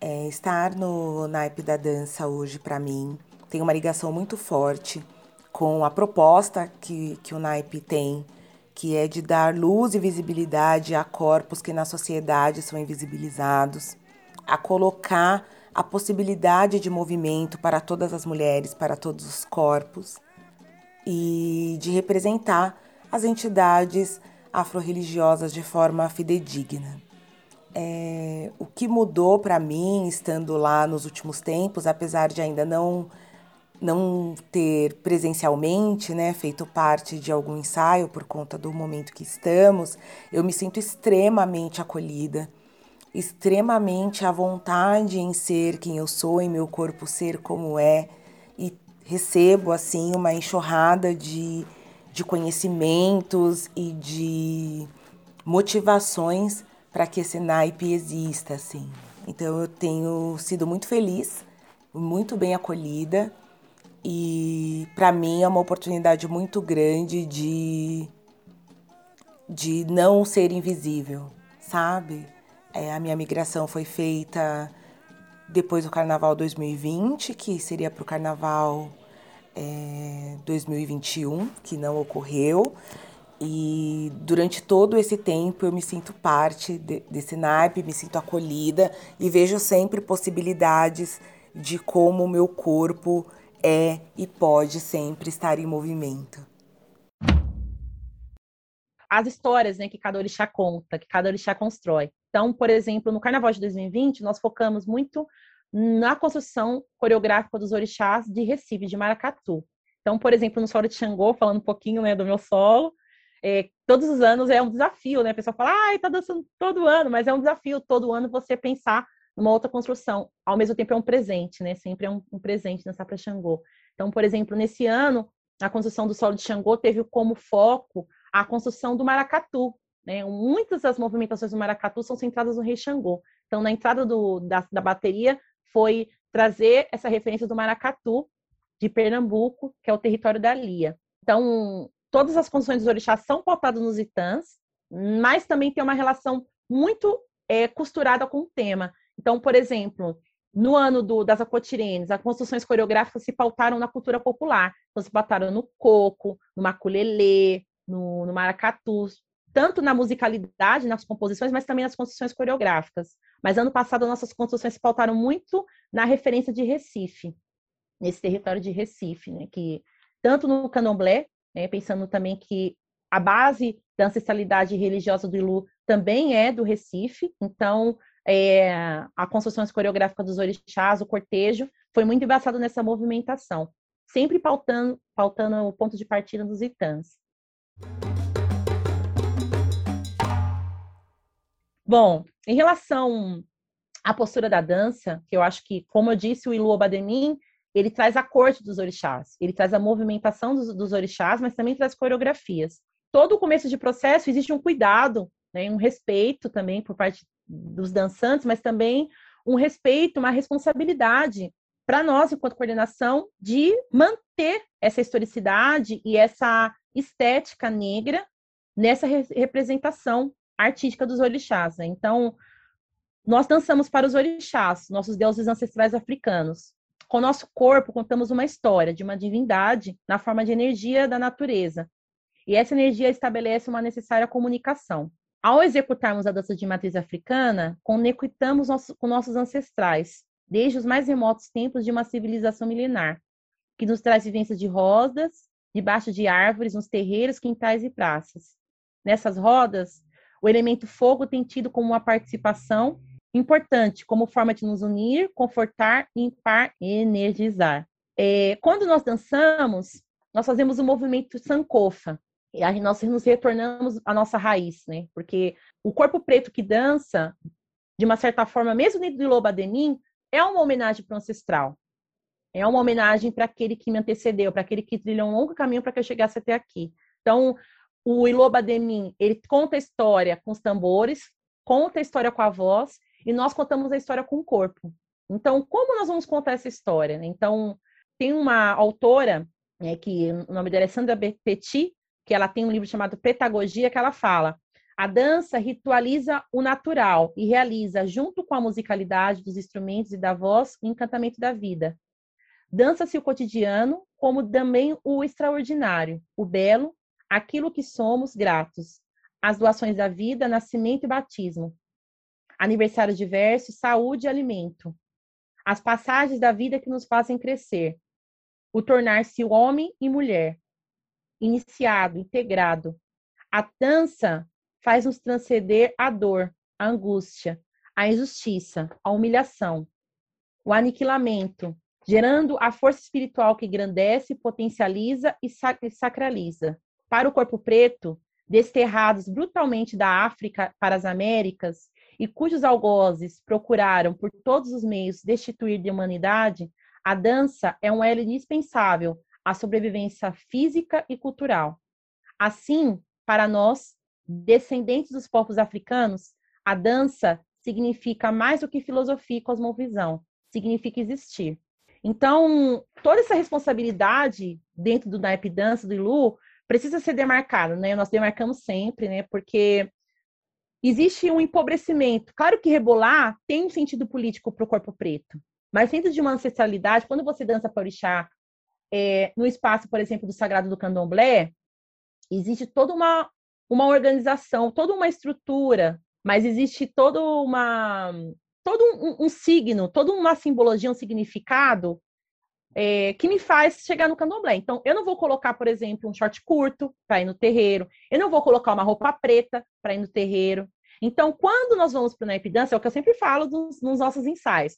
É, estar no naipe da dança hoje, para mim, tem uma ligação muito forte com a proposta que, que o naipe tem, que é de dar luz e visibilidade a corpos que na sociedade são invisibilizados, a colocar a possibilidade de movimento para todas as mulheres, para todos os corpos, e de representar as entidades afro-religiosas de forma fidedigna. É, o que mudou para mim estando lá nos últimos tempos, apesar de ainda não não ter presencialmente, né, feito parte de algum ensaio por conta do momento que estamos, eu me sinto extremamente acolhida, extremamente à vontade em ser quem eu sou, em meu corpo ser como é, e recebo assim uma enxurrada de, de conhecimentos e de motivações para que esse naipe exista, assim. Então eu tenho sido muito feliz, muito bem acolhida e para mim é uma oportunidade muito grande de de não ser invisível, sabe? É, a minha migração foi feita depois do Carnaval 2020, que seria para o Carnaval é, 2021, que não ocorreu. E durante todo esse tempo eu me sinto parte de, desse naipe, me sinto acolhida e vejo sempre possibilidades de como o meu corpo é e pode sempre estar em movimento. as histórias né, que cada orixá conta, que cada orixá constrói. Então, por exemplo, no Carnaval de 2020, nós focamos muito na construção coreográfica dos orixás de Recife, de Maracatu. Então, por exemplo, no solo de Xangô, falando um pouquinho né, do meu solo, é, todos os anos é um desafio, né? A pessoa fala, ah, tá dançando todo ano, mas é um desafio todo ano você pensar numa outra construção. Ao mesmo tempo é um presente, né? Sempre é um, um presente dançar para Xangô. Então, por exemplo, nesse ano, a construção do solo de Xangô teve como foco a construção do maracatu. Né? Muitas das movimentações do maracatu são centradas no rei Xangô. Então, na entrada do, da, da bateria, foi trazer essa referência do maracatu de Pernambuco, que é o território da Lia. Então, todas as construções dos orixás são pautadas nos itãs, mas também tem uma relação muito é, costurada com o tema. Então, por exemplo, no ano do, das acotirenes, as construções coreográficas se pautaram na cultura popular. Então, se pautaram no coco, no maculelê, no, no maracatu, tanto na musicalidade, nas composições, mas também nas construções coreográficas. Mas ano passado, nossas construções se pautaram muito na referência de Recife, nesse território de Recife, né? que tanto no candomblé, né, pensando também que a base da ancestralidade religiosa do Ilu também é do Recife, então é, a construção coreográfica dos orixás, o cortejo, foi muito embaçado nessa movimentação, sempre pautando, pautando o ponto de partida dos itãs. Bom, em relação à postura da dança, que eu acho que, como eu disse, o Ilu Obademin, ele traz a corte dos orixás, ele traz a movimentação dos, dos orixás, mas também traz coreografias. Todo o começo de processo existe um cuidado, né, um respeito também por parte dos dançantes, mas também um respeito, uma responsabilidade para nós, enquanto coordenação, de manter essa historicidade e essa estética negra nessa re representação artística dos orixás. Né? Então, nós dançamos para os orixás, nossos deuses ancestrais africanos. Com nosso corpo, contamos uma história de uma divindade na forma de energia da natureza. E essa energia estabelece uma necessária comunicação. Ao executarmos a dança de matriz africana, conectamos nosso, com nossos ancestrais, desde os mais remotos tempos de uma civilização milenar, que nos traz vivências de rodas, debaixo de árvores, nos terreiros, quintais e praças. Nessas rodas, o elemento fogo tem tido como uma participação importante, como forma de nos unir, confortar, limpar e energizar. É, quando nós dançamos, nós fazemos o movimento sankofa, e nós nos retornamos à nossa raiz, né? Porque o corpo preto que dança, de uma certa forma, mesmo dentro do Lobadenim, é uma homenagem para o ancestral. É uma homenagem para aquele que me antecedeu, para aquele que trilhou um longo caminho para que eu chegasse até aqui. Então, o Ilobademin, ele conta a história com os tambores, conta a história com a voz, e nós contamos a história com o corpo. Então, como nós vamos contar essa história? Né? Então, tem uma autora, né, que o nome dela é Sandra Petit, que ela tem um livro chamado Pedagogia, que ela fala: a dança ritualiza o natural e realiza, junto com a musicalidade dos instrumentos e da voz, o encantamento da vida. Dança-se o cotidiano, como também o extraordinário, o belo, aquilo que somos gratos, as doações da vida, nascimento e batismo, aniversários diversos, saúde e alimento, as passagens da vida que nos fazem crescer, o tornar-se homem e mulher, iniciado, integrado. A dança faz nos transcender a dor, a angústia, a injustiça, a humilhação, o aniquilamento, gerando a força espiritual que engrandece, potencializa e sacraliza. Para o corpo preto, desterrados brutalmente da África para as Américas e cujos algozes procuraram por todos os meios destituir de humanidade, a dança é um elo indispensável a sobrevivência física e cultural. Assim, para nós, descendentes dos povos africanos, a dança significa mais do que filosofia e cosmovisão, significa existir. Então, toda essa responsabilidade dentro do naipe dança do Ilu precisa ser demarcada, né? Nós demarcamos sempre, né? Porque existe um empobrecimento. Claro que rebolar tem um sentido político para o corpo preto, mas dentro de uma ancestralidade, quando você dança para orixá, é, no espaço, por exemplo, do Sagrado do Candomblé, existe toda uma, uma organização, toda uma estrutura, mas existe toda uma todo um, um signo, toda uma simbologia, um significado é, que me faz chegar no candomblé. Então, eu não vou colocar, por exemplo, um short curto para ir no terreiro, eu não vou colocar uma roupa preta para ir no terreiro. Então, quando nós vamos para o naipe dança, é o que eu sempre falo dos, nos nossos ensaios.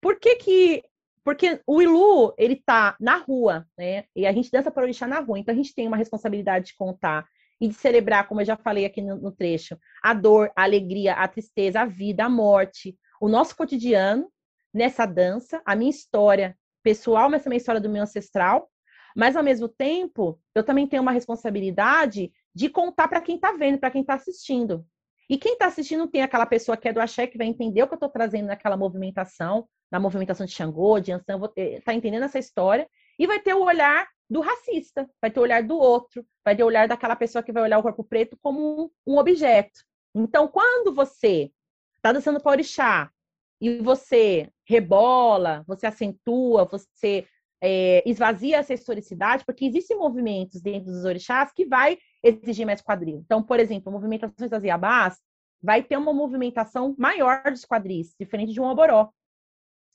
Por que que... Porque o Ilu, ele tá na rua, né? E a gente dança para orixá na rua. Então, a gente tem uma responsabilidade de contar e de celebrar, como eu já falei aqui no, no trecho, a dor, a alegria, a tristeza, a vida, a morte, o nosso cotidiano nessa dança, a minha história pessoal, mas também a história do meu ancestral. Mas, ao mesmo tempo, eu também tenho uma responsabilidade de contar para quem está vendo, para quem está assistindo. E quem está assistindo tem aquela pessoa que é do axé, que vai entender o que eu estou trazendo naquela movimentação, na movimentação de Xangô, de Ansan, está entendendo essa história, e vai ter o olhar do racista, vai ter o olhar do outro, vai ter o olhar daquela pessoa que vai olhar o corpo preto como um, um objeto. Então, quando você está dançando para orixá e você rebola, você acentua, você é, esvazia essa historicidade, porque existem movimentos dentro dos orixás que vai exigir mais quadril. Então, por exemplo, movimentações das Iabás vai ter uma movimentação maior dos quadris, diferente de um oboró.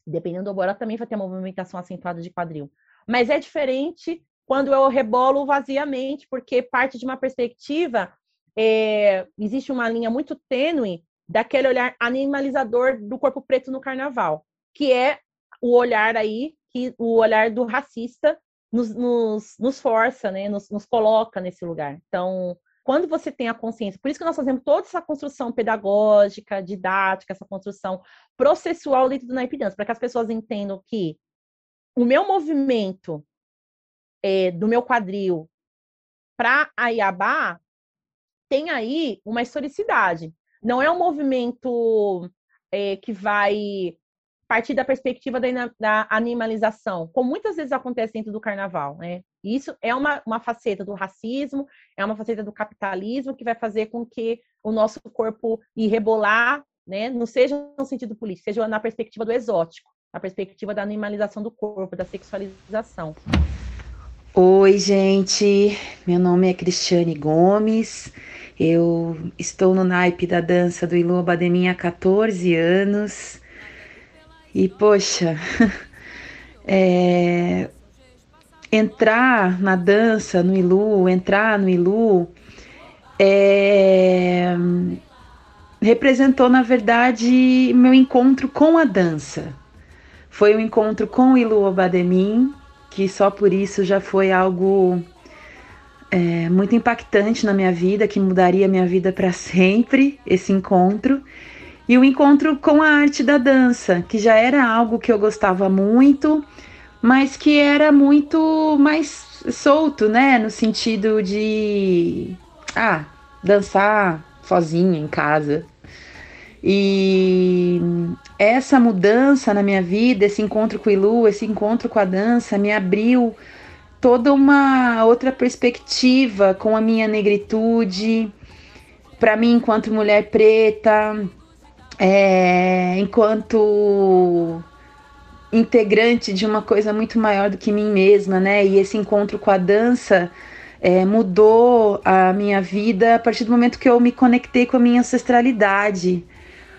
Dependendo do oboró, também vai ter uma movimentação acentuada de quadril. Mas é diferente quando eu rebolo vaziamente, porque parte de uma perspectiva, é, existe uma linha muito tênue daquele olhar animalizador do corpo preto no carnaval, que é o olhar aí, que o olhar do racista nos, nos, nos força, né? Nos, nos, coloca nesse lugar. Então, quando você tem a consciência, por isso que nós fazemos toda essa construção pedagógica, didática, essa construção processual dentro do naipe dance, para que as pessoas entendam que o meu movimento é, do meu quadril para a Iabá tem aí uma historicidade. Não é um movimento é, que vai partir da perspectiva da, da, animalização, como muitas vezes acontece dentro do carnaval, né? Isso é uma, uma faceta do racismo, é uma faceta do capitalismo que vai fazer com que o nosso corpo ir rebolar, né? Não seja no sentido político, seja na perspectiva do exótico, na perspectiva da animalização do corpo, da sexualização. Oi, gente. Meu nome é Cristiane Gomes. Eu estou no naipe da dança do Ilu Bademin há 14 anos. E, poxa, é, entrar na dança, no Ilu, entrar no Ilu, é, representou, na verdade, meu encontro com a dança. Foi um encontro com o Ilu Obademin, que só por isso já foi algo é, muito impactante na minha vida, que mudaria minha vida para sempre, esse encontro. E o encontro com a arte da dança, que já era algo que eu gostava muito, mas que era muito mais solto, né? No sentido de, ah, dançar sozinha em casa. E essa mudança na minha vida, esse encontro com o Ilu, esse encontro com a dança, me abriu toda uma outra perspectiva com a minha negritude, para mim enquanto mulher preta, é, enquanto integrante de uma coisa muito maior do que mim mesma, né? E esse encontro com a dança é, mudou a minha vida a partir do momento que eu me conectei com a minha ancestralidade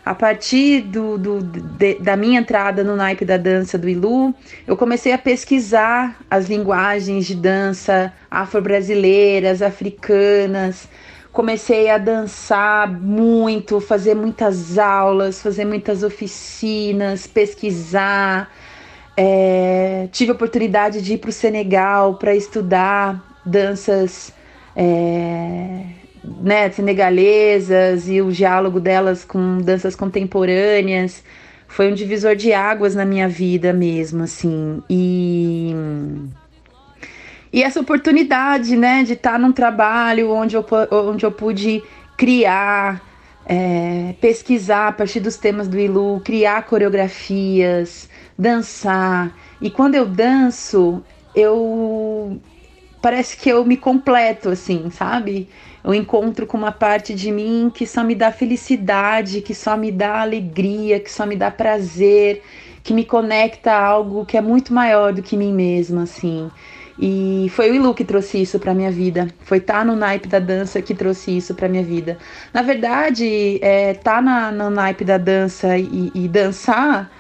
a partir do, do de, da minha entrada no naipe da dança do Ilu, eu comecei a pesquisar as linguagens de dança afro-brasileiras, africanas. Comecei a dançar muito, fazer muitas aulas, fazer muitas oficinas, pesquisar. É, tive a oportunidade de ir para o Senegal para estudar danças é, né, senegalesas e o diálogo delas com danças contemporâneas foi um divisor de águas na minha vida mesmo, assim. E e essa oportunidade, né, de estar num trabalho onde eu, onde eu pude criar, é, pesquisar a partir dos temas do Ilu, criar coreografias, dançar. E quando eu danço, eu parece que eu me completo, assim, sabe? Eu encontro com uma parte de mim que só me dá felicidade, que só me dá alegria, que só me dá prazer, que me conecta a algo que é muito maior do que mim mesma, assim. E foi o Ilu que trouxe isso para minha vida. Foi estar tá no naipe da dança que trouxe isso para minha vida. Na verdade, é, tá na, no naipe da dança e, e dançar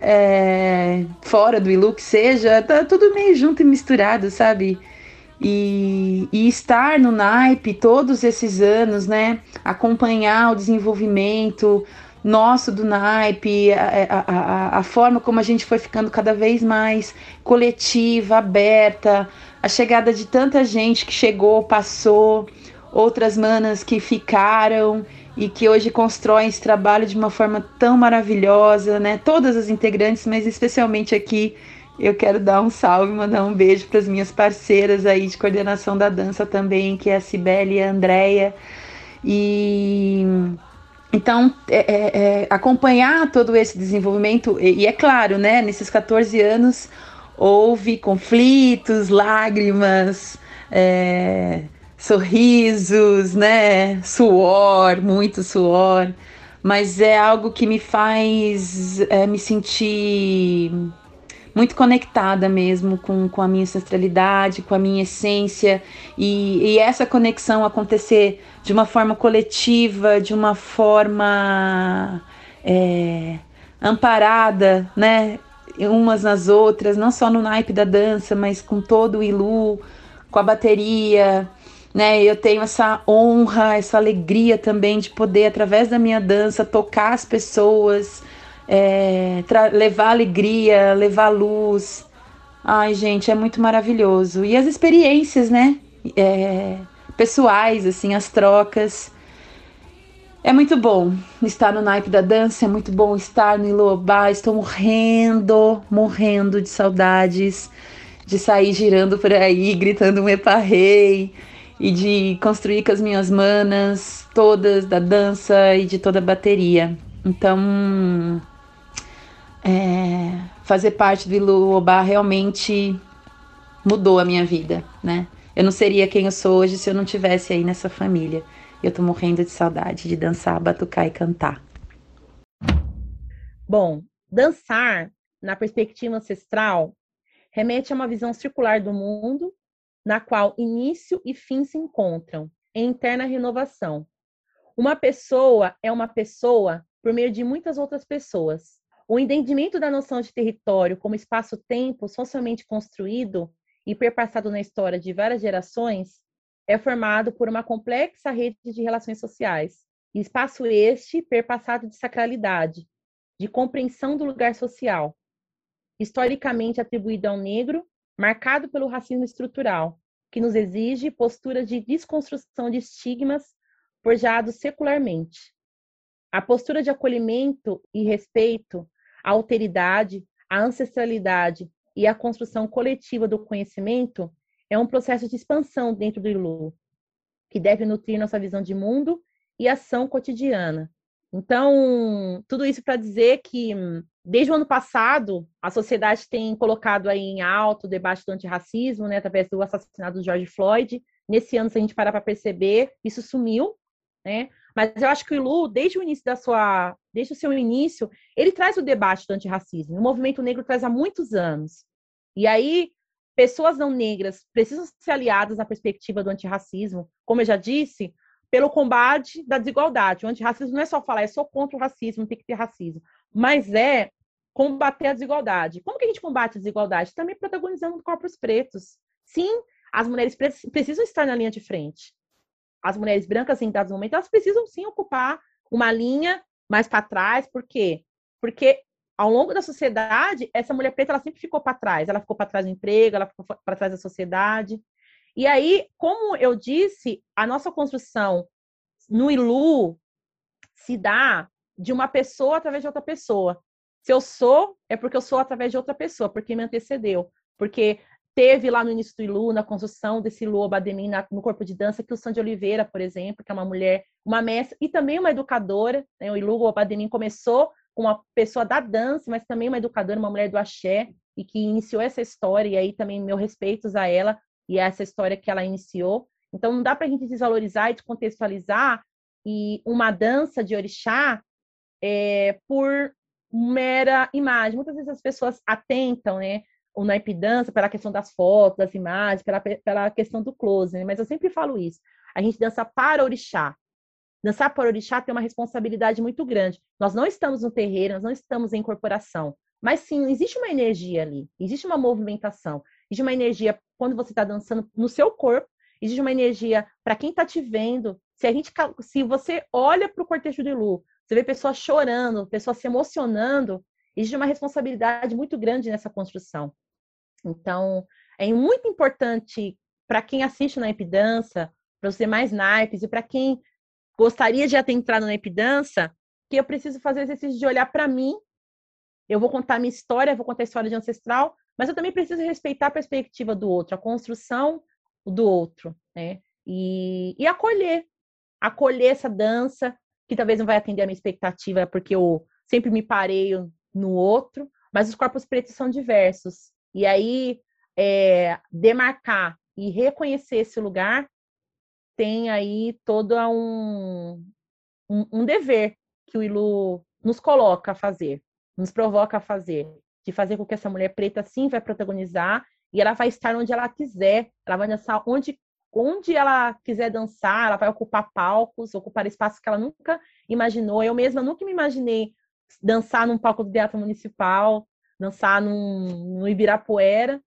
é, fora do Ilu que seja, tá tudo meio junto e misturado, sabe? E, e, estar no naipe todos esses anos, né? Acompanhar o desenvolvimento nosso do naipe, a, a, a, forma como a gente foi ficando cada vez mais coletiva, aberta, a chegada de tanta gente que chegou, passou, outras manas que ficaram e que hoje constroem esse trabalho de uma forma tão maravilhosa, né? Todas as integrantes, mas especialmente aqui eu quero dar um salve, mandar um beijo para as minhas parceiras aí de coordenação da dança também, que é a Cibele e a Andrea. E então, é, é, é, acompanhar todo esse desenvolvimento, e, e, é claro, né, nesses 14 anos houve conflitos, lágrimas, é, sorrisos, né, suor, muito suor, mas é algo que me faz é, me sentir muito conectada mesmo com, com a minha ancestralidade, com a minha essência, e, e essa conexão acontecer de uma forma coletiva, de uma forma é, amparada, né? Umas nas outras, não só no naipe da dança, mas com todo o ilu, com a bateria, né? Eu tenho essa honra, essa alegria também de poder, através da minha dança, tocar as pessoas, é, levar alegria, levar luz. Ai, gente, é muito maravilhoso. E as experiências, né? É, pessoais, assim, as trocas. É muito bom estar no naipe da dança, é muito bom estar no Ilobá. Estou morrendo, morrendo de saudades de sair girando por aí, gritando um eparrei e de construir com as minhas manas todas da dança e de toda a bateria. Então, é, fazer parte do Iluobá realmente mudou a minha vida, né? Eu não seria quem eu sou hoje se eu não tivesse aí nessa família. Eu tô morrendo de saudade de dançar, batucar e cantar. Bom, dançar na perspectiva ancestral remete a uma visão circular do mundo, na qual início e fim se encontram em interna renovação. Uma pessoa é uma pessoa por meio de muitas outras pessoas. O entendimento da noção de território como espaço-tempo socialmente construído e perpassado na história de várias gerações é formado por uma complexa rede de relações sociais. Espaço este perpassado de sacralidade, de compreensão do lugar social, historicamente atribuído ao negro, marcado pelo racismo estrutural, que nos exige posturas de desconstrução de estigmas forjados secularmente. A postura de acolhimento e respeito a alteridade, a ancestralidade e a construção coletiva do conhecimento é um processo de expansão dentro do ILU, que deve nutrir nossa visão de mundo e ação cotidiana. Então, tudo isso para dizer que, desde o ano passado, a sociedade tem colocado aí em alto o debate do antirracismo, né, através do assassinato do George Floyd. Nesse ano, se a gente parar para perceber, isso sumiu, né? Mas eu acho que o Ilu, desde o início da sua, desde o seu início, ele traz o debate do antirracismo. O movimento negro traz há muitos anos. E aí, pessoas não negras precisam ser aliadas na perspectiva do antirracismo, como eu já disse, pelo combate da desigualdade. O antirracismo não é só falar, é só contra o racismo, tem que ter racismo, mas é combater a desigualdade. Como que a gente combate a desigualdade? Também protagonizando corpos pretos. Sim, as mulheres precisam estar na linha de frente as mulheres brancas, em dados momentos, elas precisam sim ocupar uma linha mais para trás, por quê? Porque ao longo da sociedade, essa mulher preta ela sempre ficou para trás, ela ficou para trás do emprego, ela ficou para trás da sociedade. E aí, como eu disse, a nossa construção no ILU se dá de uma pessoa através de outra pessoa. Se eu sou, é porque eu sou através de outra pessoa, porque me antecedeu. Porque teve lá no início do ILU, na construção desse ILU Abademin no corpo de dança, que o Sandy Oliveira, por exemplo, que é uma mulher, uma mestra e também uma educadora, né? o ILU Abademin começou com uma pessoa da dança, mas também uma educadora, uma mulher do axé, e que iniciou essa história, e aí também meu respeitos a ela e a essa história que ela iniciou. Então não dá para a gente desvalorizar e descontextualizar e uma dança de orixá é, por mera imagem. Muitas vezes as pessoas atentam, né? o naipe dança pela questão das fotos, das imagens, pela, pela questão do close, né? mas eu sempre falo isso. A gente dança para orixá. Dançar para orixá tem uma responsabilidade muito grande. Nós não estamos no terreiro, nós não estamos em corporação. Mas sim, existe uma energia ali, existe uma movimentação, existe uma energia quando você está dançando no seu corpo, existe uma energia para quem está te vendo. Se a gente, se você olha para o cortejo de Lu, você vê pessoas chorando, pessoas se emocionando, existe uma responsabilidade muito grande nessa construção. Então, é muito importante para quem assiste na Epidança, para os demais naipes e para quem gostaria de ter entrado na Epidança, que eu preciso fazer o exercício de olhar para mim. Eu vou contar minha história, vou contar a história de ancestral, mas eu também preciso respeitar a perspectiva do outro, a construção do outro, né? E, e acolher, acolher essa dança, que talvez não vai atender a minha expectativa, porque eu sempre me pareio no outro, mas os corpos pretos são diversos. E aí, é, demarcar e reconhecer esse lugar tem aí todo um, um, um dever que o Ilu nos coloca a fazer, nos provoca a fazer, de fazer com que essa mulher preta sim vai protagonizar e ela vai estar onde ela quiser, ela vai dançar onde onde ela quiser dançar, ela vai ocupar palcos, ocupar espaços que ela nunca imaginou. Eu mesma nunca me imaginei dançar num palco do Teatro Municipal, dançar num, no Ibirapuera,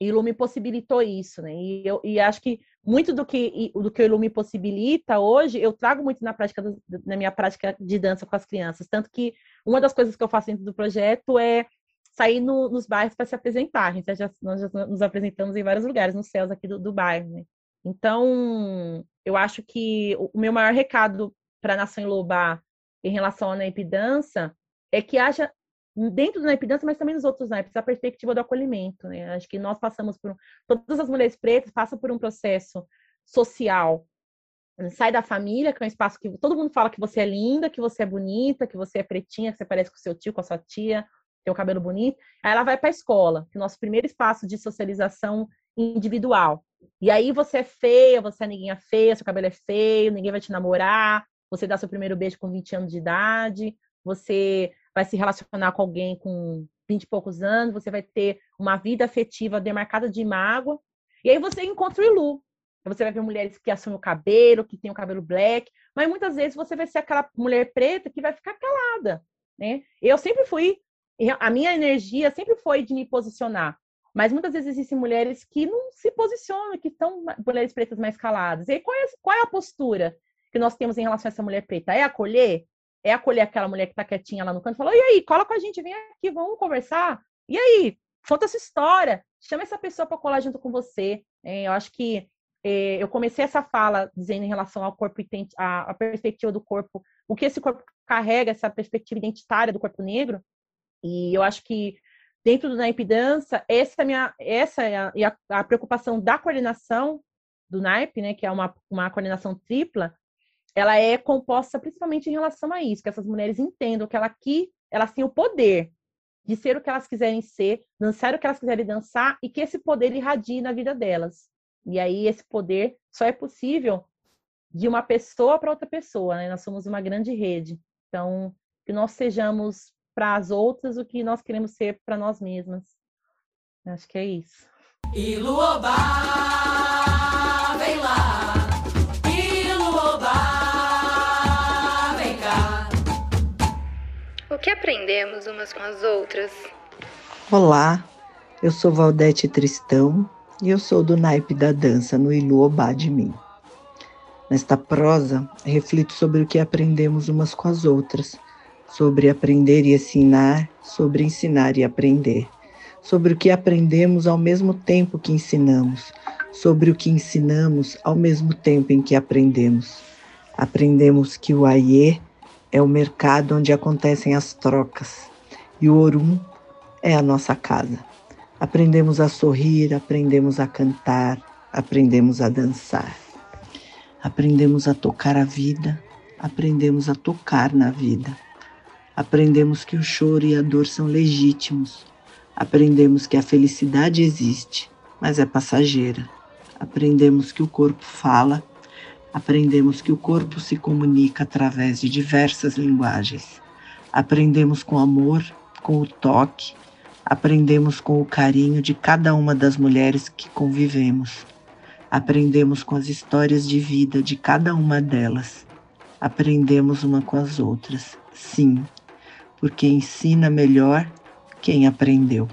e Ilu me possibilitou isso, né? E, eu, e acho que muito do que, do que o Ilu me possibilita hoje, eu trago muito na prática, na minha prática de dança com as crianças. Tanto que uma das coisas que eu faço dentro do projeto é sair no, nos bairros para se apresentar. A gente já, nós já nos apresentamos em vários lugares, nos céus aqui do, do bairro, né? Então, eu acho que o meu maior recado para a Nação Ilobá em relação à naipe dança é que haja dentro do naipe dança, mas também nos outros naipes, a perspectiva do acolhimento. Né? Acho que nós passamos por. Todas as mulheres pretas passam por um processo social. Sai da família, que é um espaço que todo mundo fala que você é linda, que você é bonita, que você é pretinha, que você parece com seu tio, com a sua tia, tem o cabelo bonito. Aí ela vai para a escola, que é o nosso primeiro espaço de socialização individual. E aí você é feia, você é ninguém feia, seu cabelo é feio, ninguém vai te namorar, você dá seu primeiro beijo com 20 anos de idade, você vai se relacionar com alguém com 20 e poucos anos, você vai ter uma vida afetiva demarcada de mágoa. E aí você encontra o Ilu. Você vai ver mulheres que assumem o cabelo, que tem o cabelo black, mas muitas vezes você vai ser aquela mulher preta que vai ficar calada, né? Eu sempre fui, a minha energia sempre foi de me posicionar. Mas muitas vezes existem mulheres que não se posicionam, que são mulheres pretas mais caladas. E aí, qual é, qual é a postura que nós temos em relação a essa mulher preta? É acolher? É acolher aquela mulher que está quietinha lá no canto e falar: e aí, cola com a gente, vem aqui, vamos conversar. E aí, conta essa história, chama essa pessoa para colar junto com você. É, eu acho que é, eu comecei essa fala dizendo em relação ao corpo, a, a perspectiva do corpo, o que esse corpo carrega, essa perspectiva identitária do corpo negro. E eu acho que dentro do naipe dança, essa é minha, essa é a, a, preocupação da coordenação do naipe, né, que é uma, uma coordenação tripla, ela é composta principalmente em relação a isso, que essas mulheres entendam que ela aqui, elas têm o poder de ser o que elas quiserem ser, dançar o que elas quiserem dançar e que esse poder irradie na vida delas. E aí esse poder só é possível de uma pessoa para outra pessoa, né? Nós somos uma grande rede. Então, que nós sejamos para as outras o que nós queremos ser para nós mesmas. Acho que é isso. Iluobá, vem lá. Iluobá, vem cá. O que aprendemos umas com as outras? Olá, eu sou Valdete Tristão e eu sou do naipe da dança no Iluobá de mim. Nesta prosa, reflito sobre o que aprendemos umas com as outras sobre aprender e ensinar, sobre ensinar e aprender, sobre o que aprendemos ao mesmo tempo que ensinamos, sobre o que ensinamos ao mesmo tempo em que aprendemos. Aprendemos que o Aie é o mercado onde acontecem as trocas e o Orum é a nossa casa. Aprendemos a sorrir, aprendemos a cantar, aprendemos a dançar. Aprendemos a tocar a vida, aprendemos a tocar na vida. Aprendemos que o choro e a dor são legítimos. Aprendemos que a felicidade existe, mas é passageira. Aprendemos que o corpo fala. Aprendemos que o corpo se comunica através de diversas linguagens. Aprendemos com amor, com o toque. Aprendemos com o carinho de cada uma das mulheres que convivemos. Aprendemos com as histórias de vida de cada uma delas. Aprendemos uma com as outras. Sim, porque ensina melhor quem aprendeu.